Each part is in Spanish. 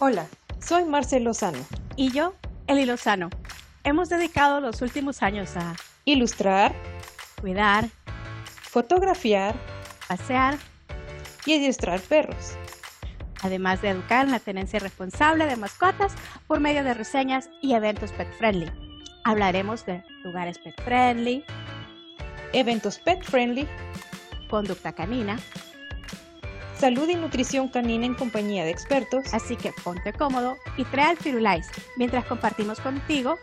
Hola, soy Marcel Lozano. Y yo, Eli Lozano. Hemos dedicado los últimos años a ilustrar, cuidar, fotografiar, pasear y adiestrar perros. Además de educar en la tenencia responsable de mascotas por medio de reseñas y eventos pet friendly. Hablaremos de lugares pet friendly, eventos pet friendly, conducta canina, salud y nutrición canina en compañía de expertos. Así que ponte cómodo y trae al Firulais mientras compartimos contigo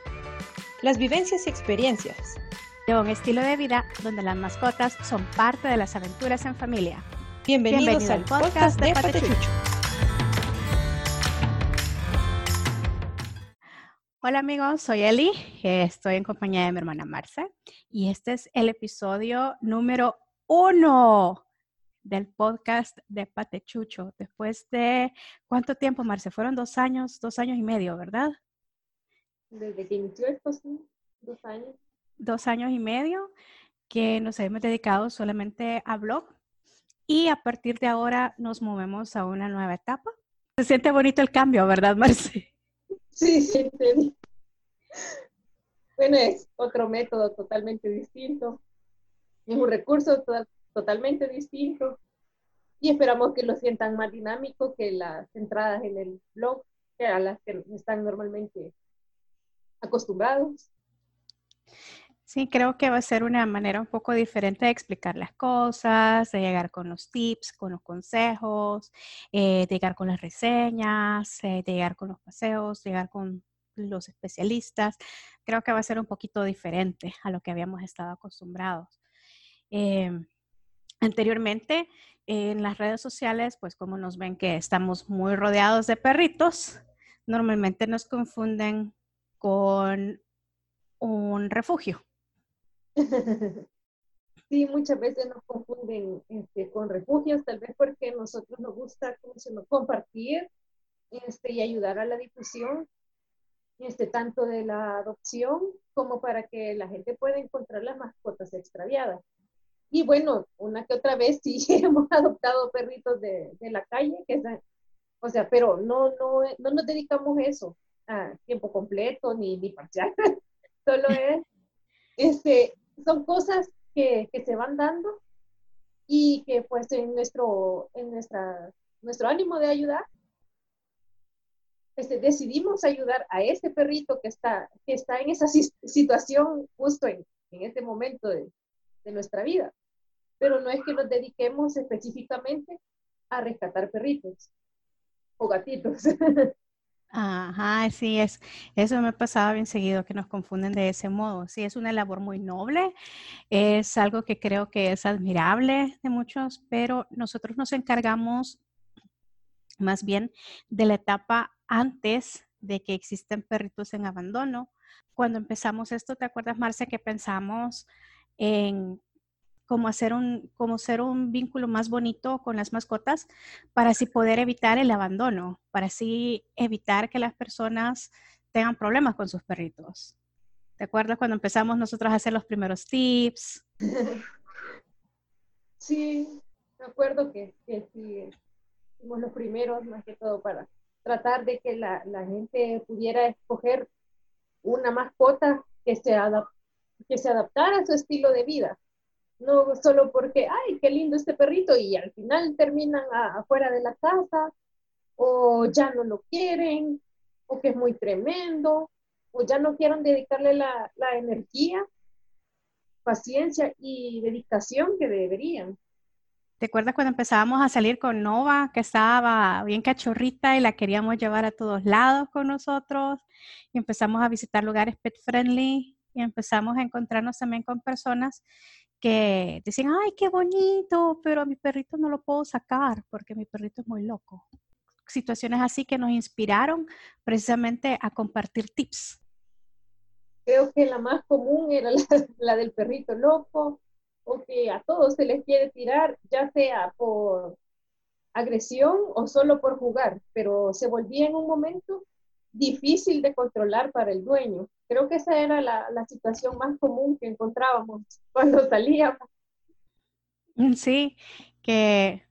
las vivencias y experiencias de un estilo de vida donde las mascotas son parte de las aventuras en familia. Bienvenidos, al podcast, de Patechucho. Hola amigos, soy Eli, estoy en compañía de mi hermana Marce y este es el episodio número uno del podcast de Patechucho. Después de, ¿cuánto tiempo, Marce? Fueron dos años, dos años y medio, ¿verdad? Desde que inició esto, sí, dos años. Dos años y medio que nos hemos dedicado solamente a blog y a partir de ahora nos movemos a una nueva etapa. Se siente bonito el cambio, ¿verdad, Marce? Sí, sí, sí. Bueno, es otro método totalmente distinto. Es un recurso totalmente distinto y esperamos que lo sientan más dinámico que las entradas en el blog, que a las que están normalmente acostumbrados. Sí, creo que va a ser una manera un poco diferente de explicar las cosas, de llegar con los tips, con los consejos, eh, de llegar con las reseñas, eh, de llegar con los paseos, de llegar con los especialistas. Creo que va a ser un poquito diferente a lo que habíamos estado acostumbrados. Em, Anteriormente, en las redes sociales, pues como nos ven que estamos muy rodeados de perritos, normalmente nos confunden con un refugio. Sí, muchas veces nos confunden este, con refugios, tal vez porque a nosotros nos gusta compartir este, y ayudar a la difusión, este, tanto de la adopción como para que la gente pueda encontrar las mascotas extraviadas. Y bueno, una que otra vez sí hemos adoptado perritos de, de la calle, que o sea, pero no, no, no nos dedicamos eso a tiempo completo ni, ni parcial, solo es, este, son cosas que, que, se van dando y que pues en nuestro, en nuestra, nuestro ánimo de ayudar, este, decidimos ayudar a este perrito que está, que está en esa situación justo en, en este momento de, nuestra vida pero no es que nos dediquemos específicamente a rescatar perritos o gatitos. Ajá, sí, es, eso me pasaba bien seguido, que nos confunden de ese modo. Sí, es una labor muy noble, es algo que creo que es admirable de muchos, pero nosotros nos encargamos más bien de la etapa antes de que existen perritos en abandono. Cuando empezamos esto, ¿te acuerdas, Marcia, que pensamos en como hacer un, como ser un vínculo más bonito con las mascotas para así poder evitar el abandono, para así evitar que las personas tengan problemas con sus perritos. ¿Te acuerdas cuando empezamos nosotros a hacer los primeros tips? Sí, me acuerdo que, que sí, fuimos los primeros más que todo para tratar de que la, la gente pudiera escoger una mascota que se, que se adaptara a su estilo de vida no solo porque, ay, qué lindo este perrito y al final terminan afuera de la casa o ya no lo quieren o que es muy tremendo o ya no quieren dedicarle la, la energía, paciencia y dedicación que deberían. ¿Te acuerdas cuando empezábamos a salir con Nova, que estaba bien cachorrita y la queríamos llevar a todos lados con nosotros? Y empezamos a visitar lugares pet friendly empezamos a encontrarnos también con personas que decían, ay, qué bonito, pero a mi perrito no lo puedo sacar porque mi perrito es muy loco. Situaciones así que nos inspiraron precisamente a compartir tips. Creo que la más común era la, del perrito loco, o que a todos se les quiere tirar, ya sea por agresión o solo por jugar, pero se volvía en un momento difícil de controlar para el dueño. Creo que esa era la, situación más común que encontrábamos cuando salíamos. Mm, sí, que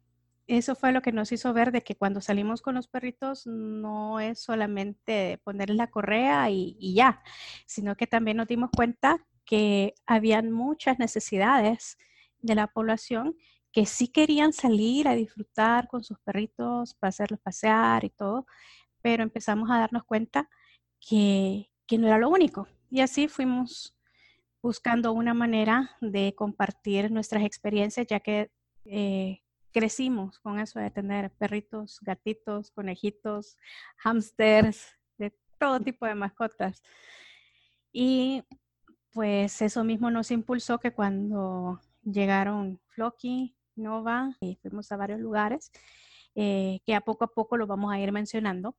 eso fue lo que nos hizo ver de que cuando salimos con los perritos no es solamente ponerles la correa y, y ya, sino que también nos dimos cuenta que habían muchas necesidades de la población que sí querían salir a disfrutar con sus perritos, para hacerlos pasear y todo, pero empezamos a darnos cuenta que, que no era lo único. Y así fuimos buscando una manera de compartir nuestras experiencias, ya que eh, crecimos con eso de tener perritos, gatitos, conejitos, hamsters, de todo tipo de mascotas. Y pues eso mismo nos impulsó que cuando llegaron Floki, Nova, y fuimos a varios lugares, eh, que a poco a poco lo vamos a ir mencionando.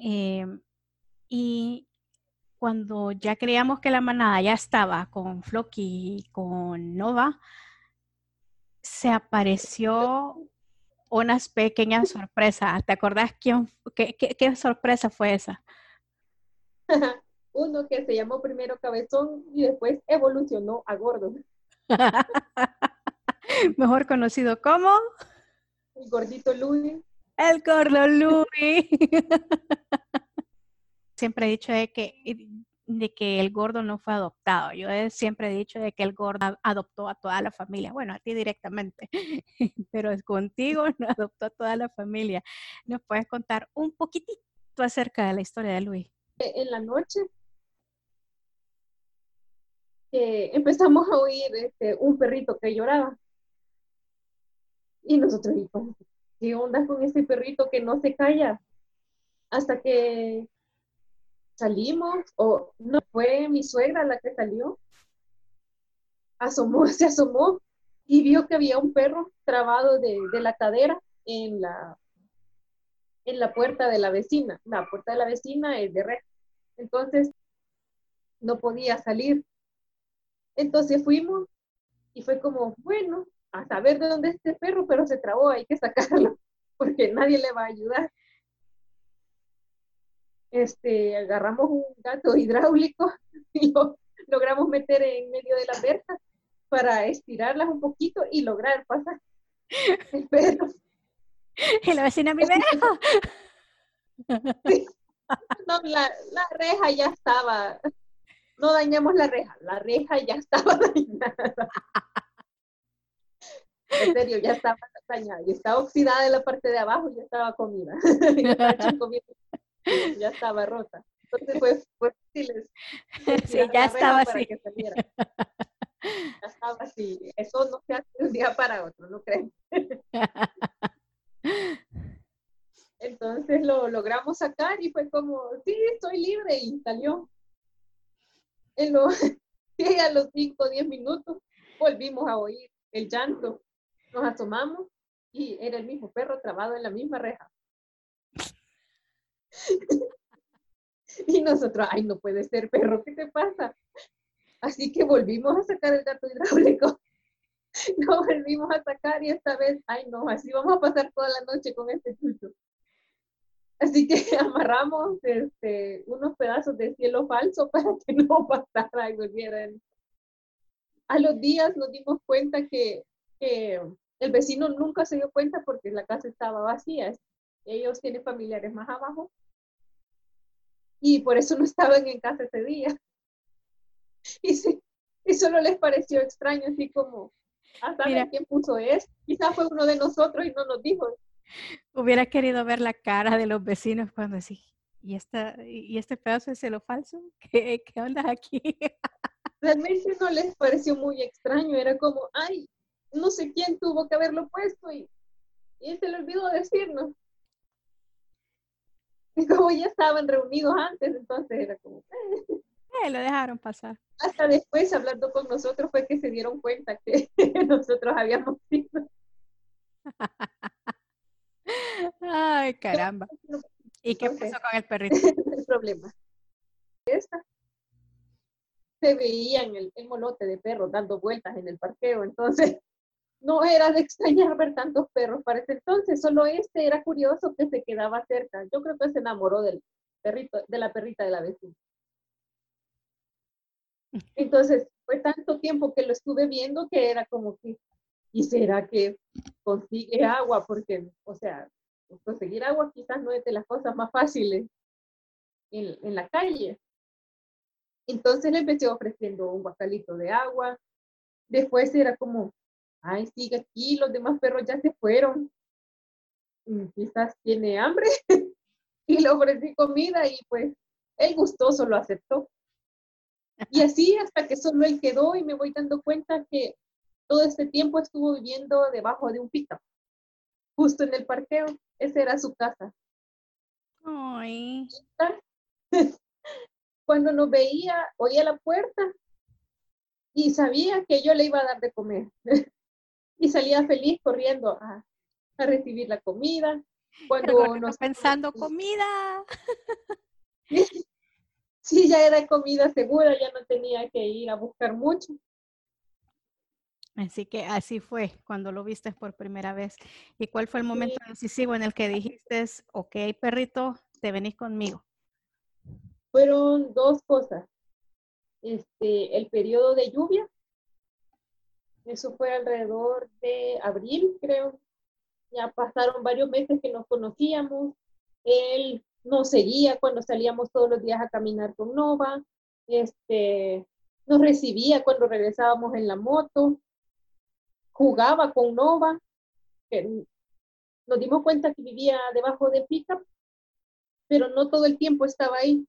Eh, y cuando ya creíamos que la manada ya estaba con Floki y con Nova, se apareció unas pequeñas sorpresas. ¿Te acordás quién, qué, qué, sorpresa fue esa? Uno que se llamó primero Cabezón y después evolucionó a Gordo. Mejor conocido como... El gordito Louis. El gordo Louis. Siempre he dicho de que de que el gordo no fue adoptado. Yo siempre he dicho de que el gordo adoptó a toda la familia. Bueno, a ti directamente, pero es contigo no adoptó a toda la familia. ¿Nos puedes contar un poquitito acerca de la historia de Luis? Eh, en la noche empezamos a oír este, un perrito que lloraba. Y nosotros, ¿qué onda con ese perrito que no se calla? Hasta que salimos, o no fue mi suegra la que salió, asomó, se asomó y vio que había un perro trabado de, la cadera en la, en la puerta de la vecina. La puerta de la vecina es de red. Entonces, no podía salir. Entonces fuimos y fue como, bueno, a saber de dónde es este perro, pero se trabó, hay que sacarlo, porque nadie le va a ayudar este, agarramos un gato hidráulico y lo logramos meter en medio de la verja para estirarlas un poquito y lograr pasar el perro. Y la vecina mi dejo. No, la, la, reja ya estaba, no dañamos la reja, la reja ya estaba dañada. En serio, ya estaba dañada, y estaba oxidada en la parte de abajo, ya estaba comida. ya estaba rota. Entonces fue, fue fácil. Sí, ya estaba así. Ya estaba así. Eso no se hace de un día para otro, ¿no creen? Entonces lo logramos sacar y fue como, sí, estoy libre y salió. En lo, y a los 5 o 10 minutos volvimos a oír el llanto. Nos asomamos y era el mismo perro trabado en la misma reja. y nosotros, ay, no puede ser, perro, ¿qué te pasa? Así que volvimos a sacar el gato hidráulico. Lo volvimos a sacar y esta vez, ay, no, así vamos a pasar toda la noche con este chucho. Así que amarramos este, unos pedazos de cielo falso para que no pasara y volvieran. A los días nos dimos cuenta que, que el vecino nunca se dio cuenta porque la casa estaba vacía. Ellos tienen familiares más abajo y por eso no estaban en casa ese día. Y, sí, y solo les pareció extraño, así como, ah, ¿saben quién puso eso? Quizás fue uno de nosotros y no nos dijo. Hubiera querido ver la cara de los vecinos cuando así, ¿y, esta, y este pedazo es lo falso? ¿Qué, qué onda aquí? Realmente no les pareció muy extraño, era como, ay, no sé quién tuvo que haberlo puesto y, y se le olvidó decirnos. Y como ya estaban reunidos antes, entonces era como... Eh". eh, lo dejaron pasar. Hasta después, hablando con nosotros, fue que se dieron cuenta que nosotros habíamos ido. Ay, caramba. ¿Y qué pasó con el perrito? el problema. Esta se veía en el, el molote de perros dando vueltas en el parqueo, entonces no era de extrañar ver tantos perros para ese entonces, solo este era curioso que se quedaba cerca. Yo creo que se enamoró del perrito, de la perrita de la vecina. Entonces, fue tanto tiempo que lo estuve viendo que era como que, ¿y será que consigue agua? Porque, o sea, conseguir agua quizás no es de las cosas más fáciles en, en la calle. Entonces le empecé ofreciendo un guacalito de agua. Después era como, ay, sigue aquí, los demás perros ya se fueron. Quizás tiene hambre. y le ofrecí comida y pues él gustoso lo aceptó. Y así hasta que solo él quedó y me voy dando cuenta que todo este tiempo estuvo viviendo debajo de un pico, justo en el parqueo. Esa era su casa. Ay. Cuando nos veía, oía la puerta y sabía que yo le iba a dar de comer. y salía feliz corriendo a, a recibir la comida. Cuando nos pensando comida. sí, ya era comida segura, ya no tenía que ir a buscar mucho. Así que así fue cuando lo viste por primera vez. ¿Y cuál fue el momento decisivo en el que dijiste, ok, perrito, te venís conmigo? Fueron dos cosas. Este, el periodo de lluvia, eso fue alrededor de abril, creo. Ya pasaron varios meses que nos conocíamos. Él nos seguía cuando salíamos todos los días a caminar con Nova. Este, nos recibía cuando regresábamos en la moto jugaba con Nova, nos dimos cuenta que vivía debajo de pickup, pero no todo el tiempo estaba ahí.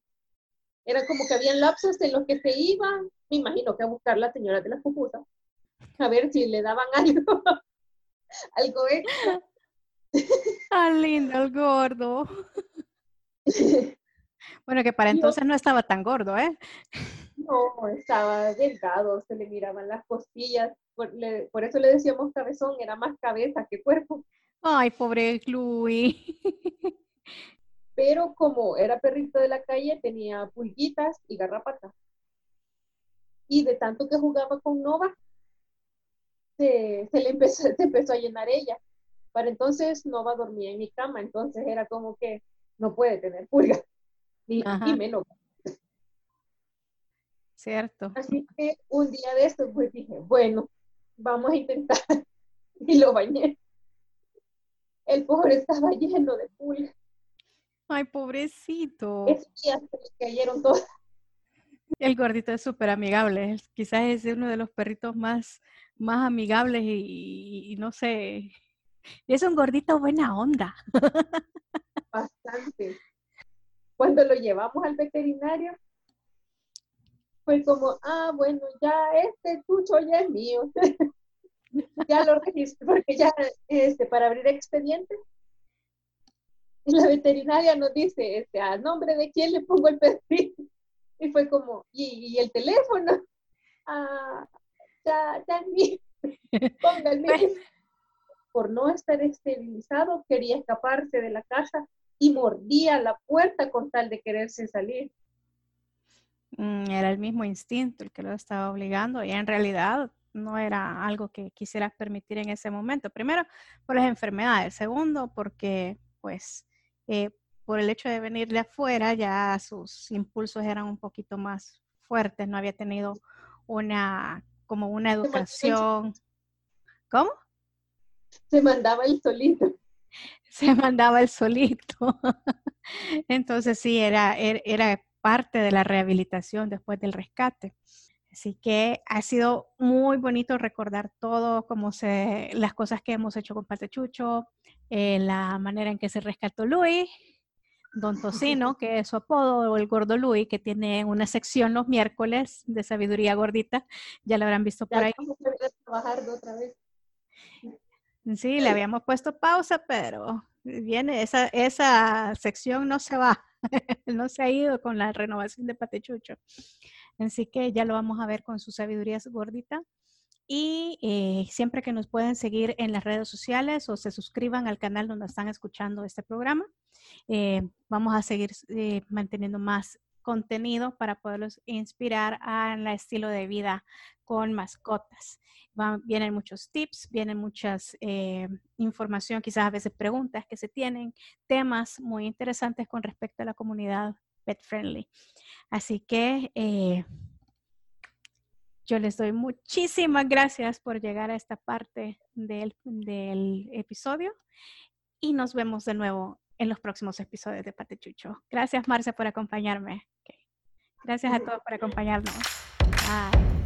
Era como que habían lapsos en los que se iba, me imagino que a buscar la señora de las pupusas, a ver si le daban algo, algo extra. Ah, lindo, el gordo. Bueno, que para entonces no estaba tan gordo, ¿eh? No, estaba delgado, se le miraban las costillas, por, eso le decíamos cabezón, era más cabeza que cuerpo. Ay, pobre Louis. Pero como era perrito de la calle, tenía pulguitas y garrapatas. Y de tanto que jugaba con Nova, se, le empezó, se empezó a llenar ella. Para entonces Nova dormía en mi cama, entonces era como que no puede tener pulgas, ni, ni menos. Cierto. Así que un día de estos, pues dije, bueno, vamos a intentar. Y lo bañé. El pobre estaba lleno de pulgas. Ay, pobrecito. Ese día se cayeron todas. El gordito es súper amigable. Quizás es uno de los perritos más, más amigables y, no sé. Es un gordito buena onda. Bastante. Cuando lo llevamos al veterinario, fue como, ah, bueno, ya este tucho ya es mío. ya lo registré, porque ya este, para abrir expediente. Y la veterinaria nos dice, este, a nombre de quién le pongo el perfil. Y fue como, y, el teléfono. Ah, ya, ya el mío. Pues Por no estar esterilizado, quería escaparse de la casa y mordía la puerta con tal de quererse salir. Mm, era el mismo instinto el que lo estaba obligando y en realidad no era algo que quisieras permitir en ese momento. Primero, por las enfermedades. Segundo, porque pues eh, por el hecho de venir de afuera ya sus impulsos eran un poquito más fuertes, no había tenido una como una educación. ¿Cómo? Se mandaba el solito. Se mandaba el solito. Entonces sí, era, era, era parte de la rehabilitación después del rescate. Así que ha sido muy bonito recordar todo, como se, las cosas que hemos hecho con Patechucho, eh, la manera en que se rescató Luis, Don Tocino, que es su apodo, o el gordo Luis, que tiene una sección los miércoles de sabiduría gordita, ya lo habrán visto por ahí. Sí, le habíamos puesto pausa, pero viene, esa, esa sección no se va. no se ha ido con la renovación de Patechucho. Así que ya lo vamos a ver con su sabiduría gordita. Y eh, siempre que nos pueden seguir en las redes sociales o se suscriban al canal donde están escuchando este programa, eh, vamos a seguir eh, manteniendo más contenido para poderlos inspirar al estilo de vida con mascotas. vienen muchos tips, vienen muchas información, quizás a veces preguntas que se tienen, temas muy interesantes con respecto a la comunidad pet friendly. Así que yo les doy muchísimas gracias por llegar a esta parte del, del episodio y nos vemos de nuevo en los próximos episodios de Patechucho. Gracias, Marce, por acompañarme. Gracias a todos por acompañarnos. Bye.